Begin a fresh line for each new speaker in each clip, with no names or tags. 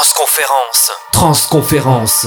Transconférence. Transconférence.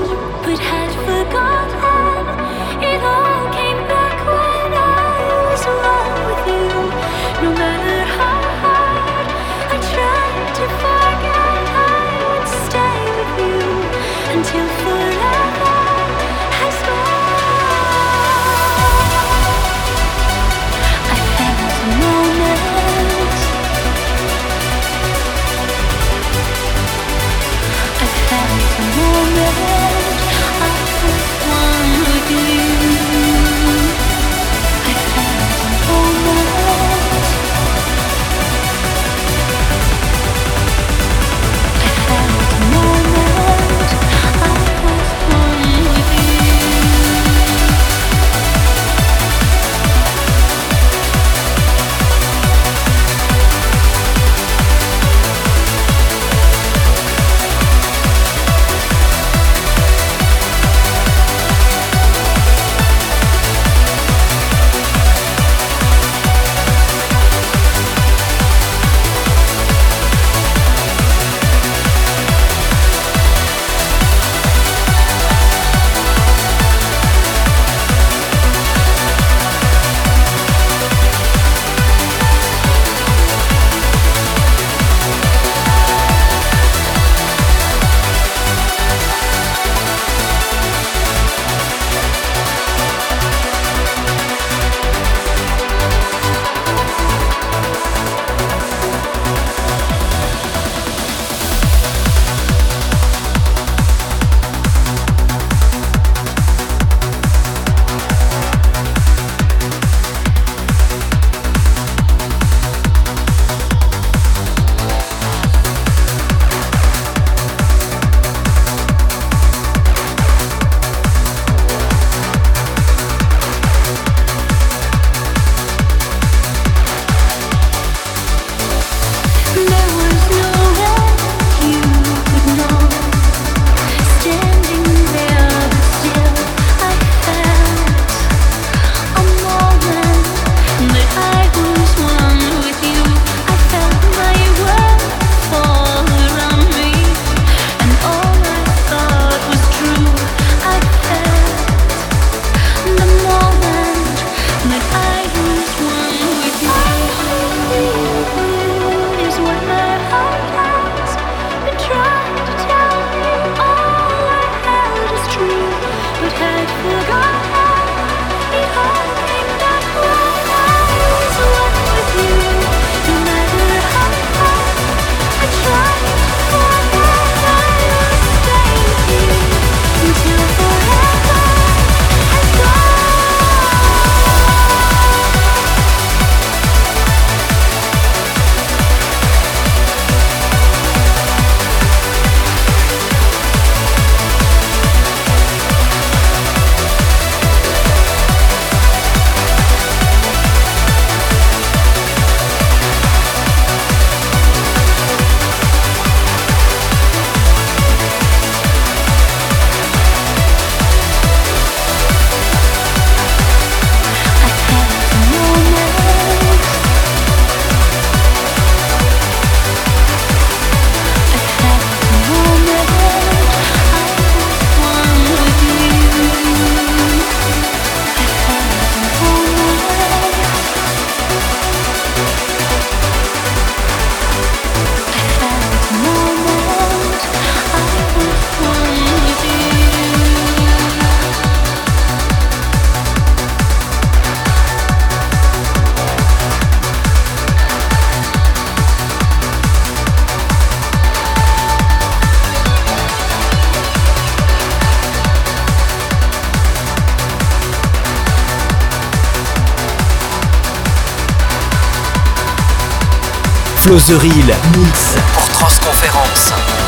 Close
the Mix pour Transconférence.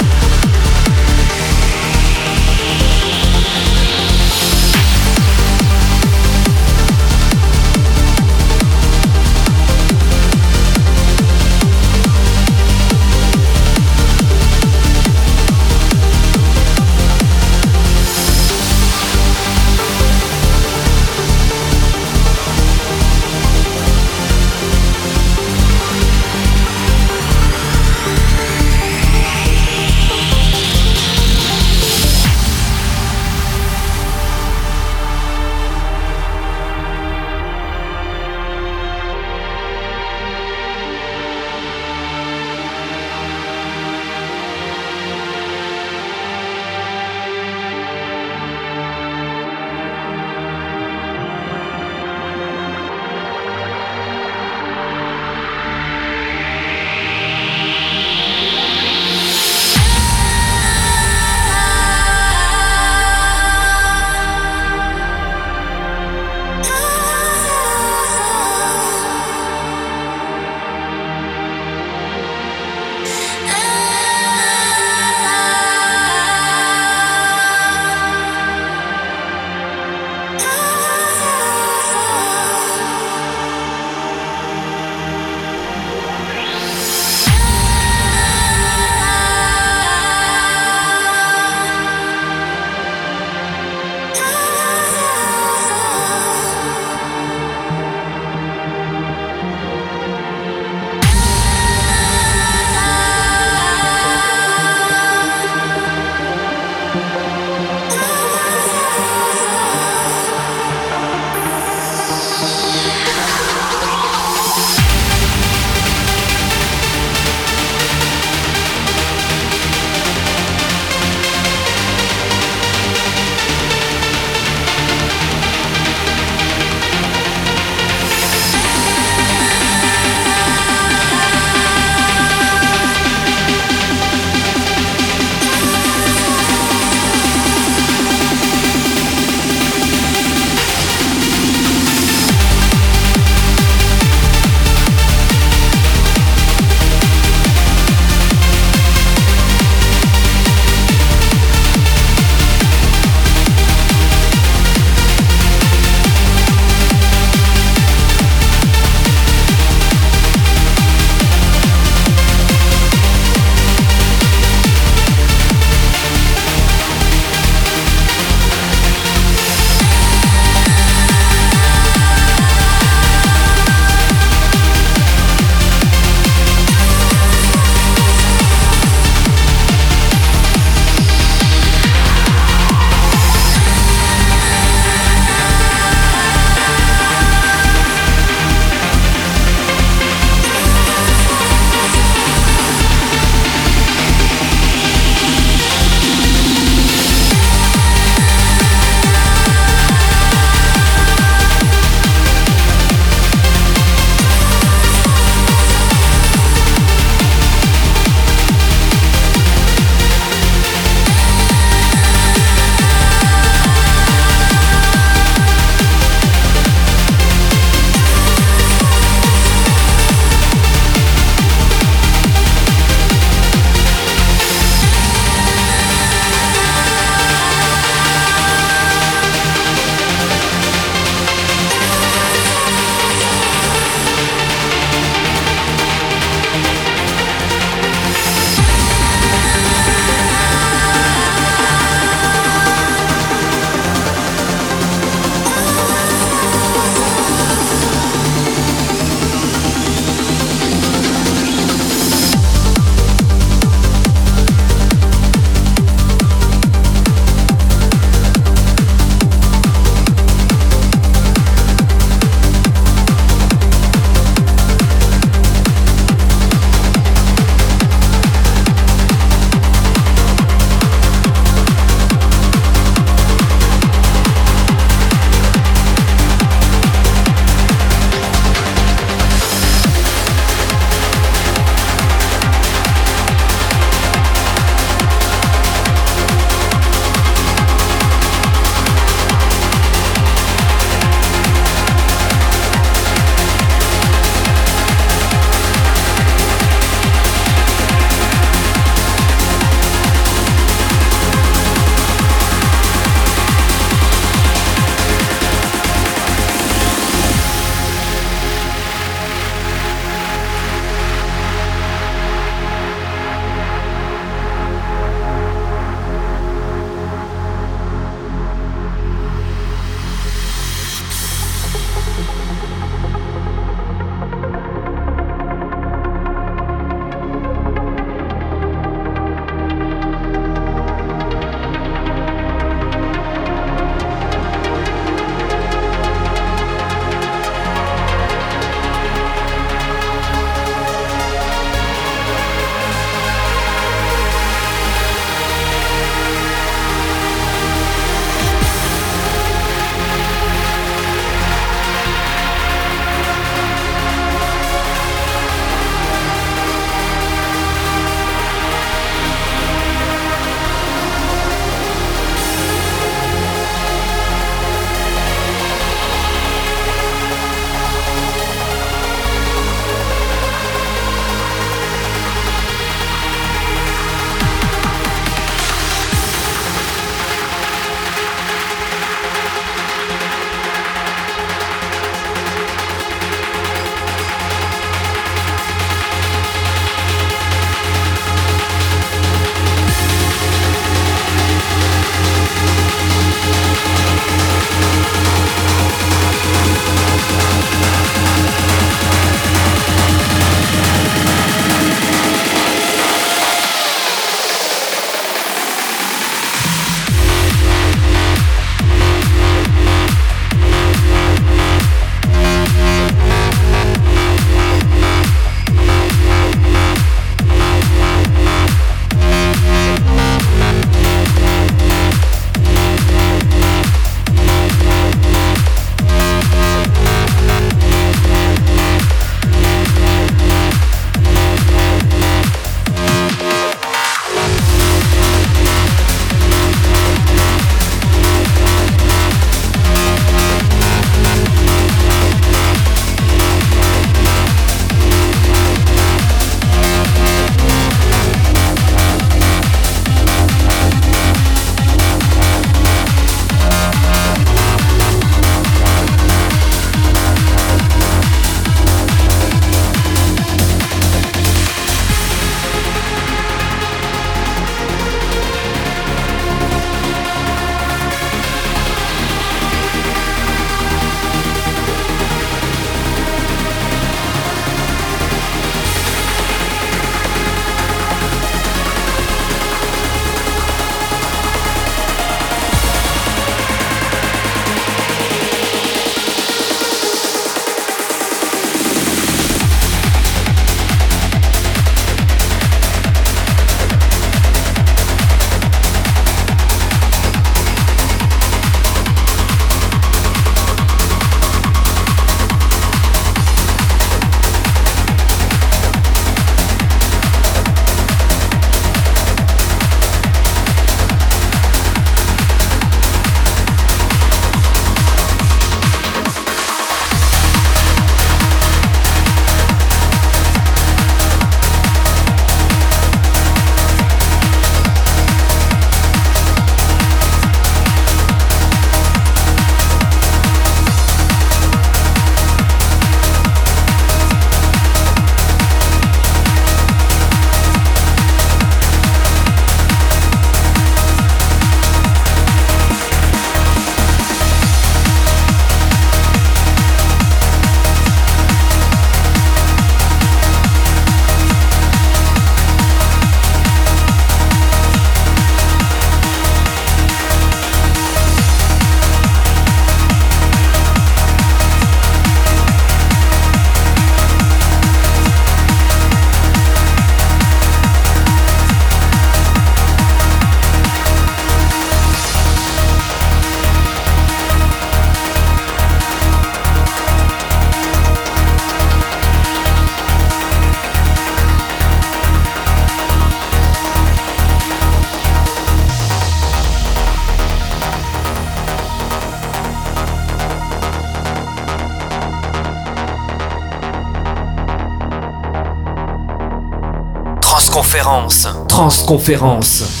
Conférence.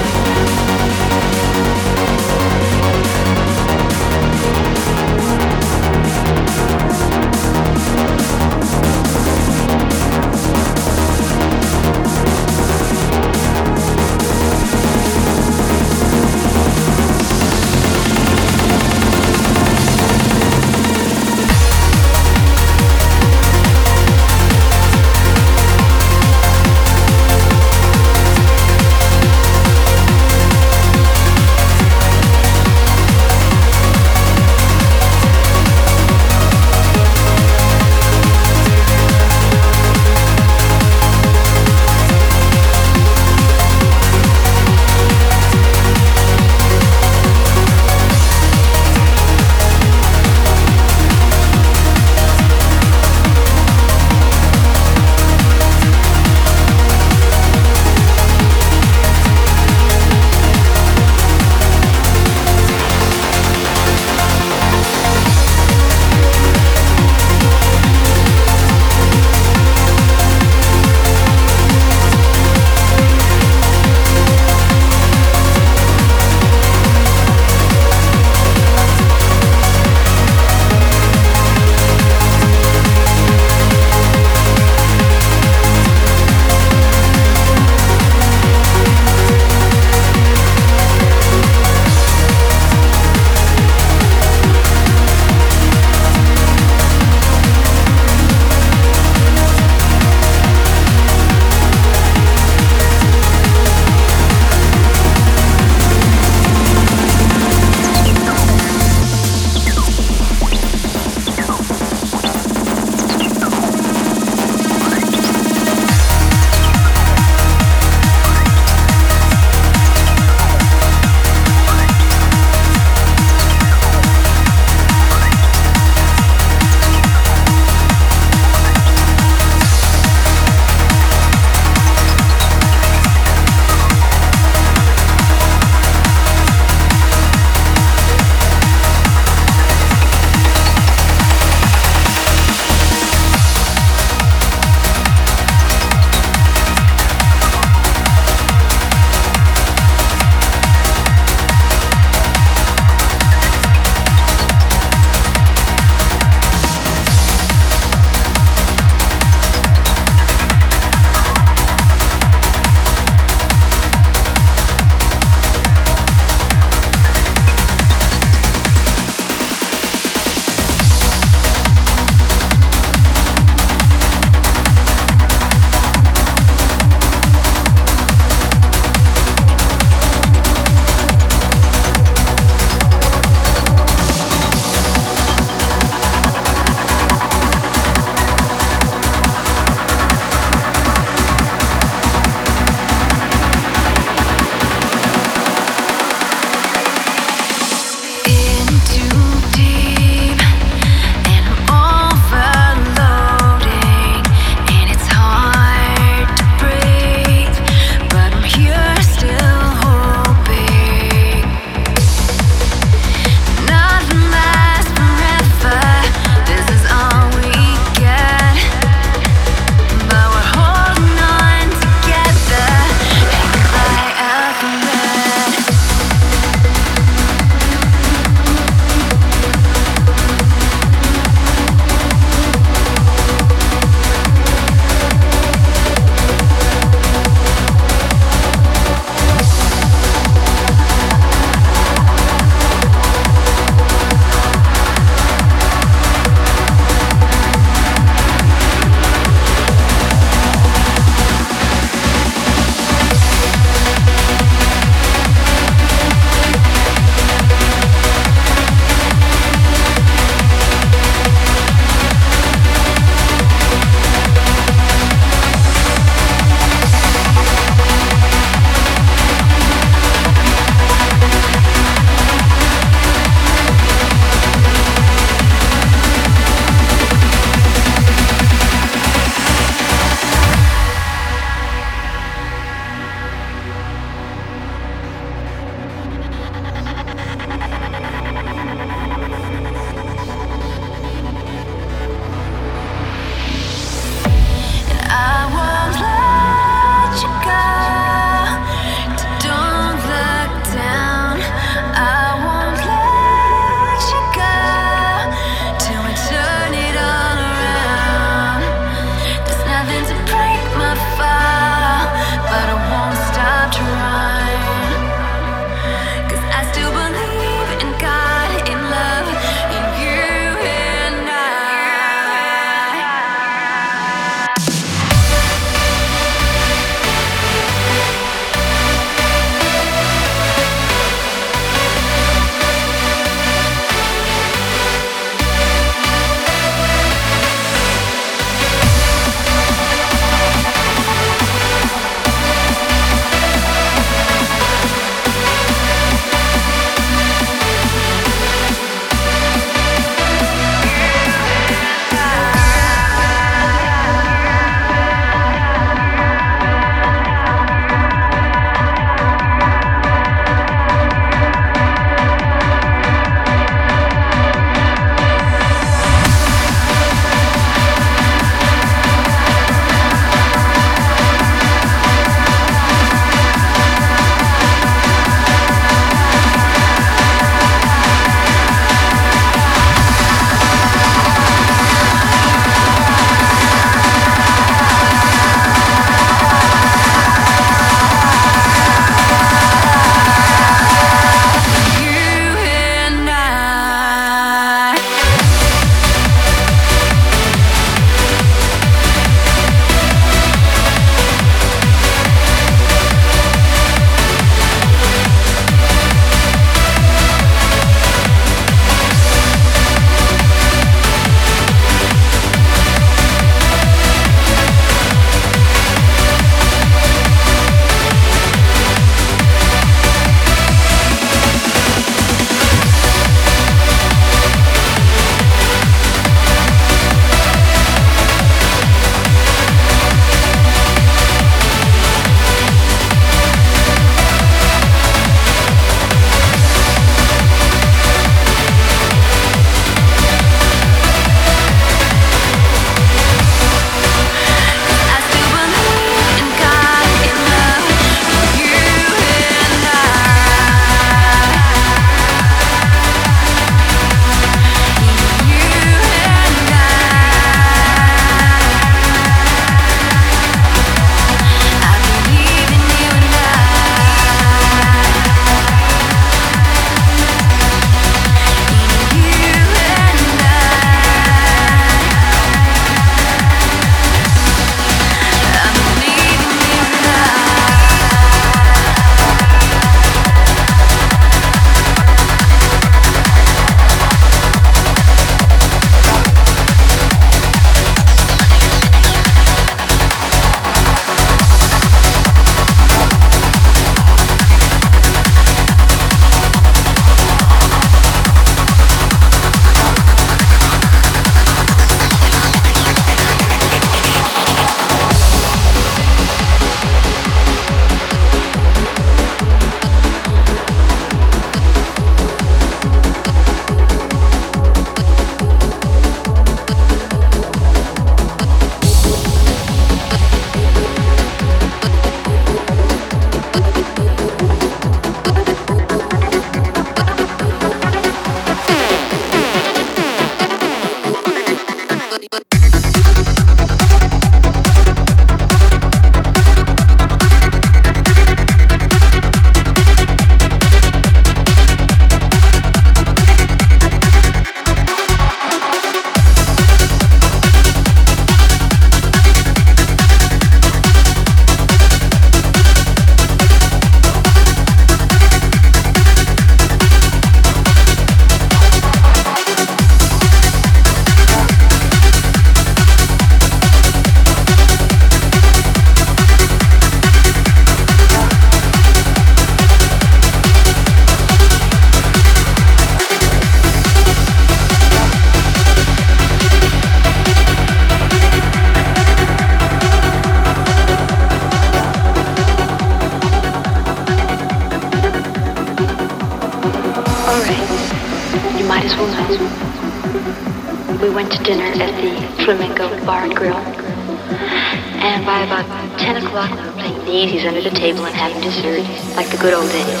Dessert, like the good old days.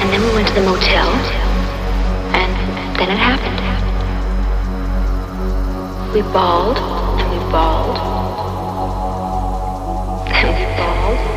And then we went to the motel, and then it happened. We bawled, and we bawled, and we bawled.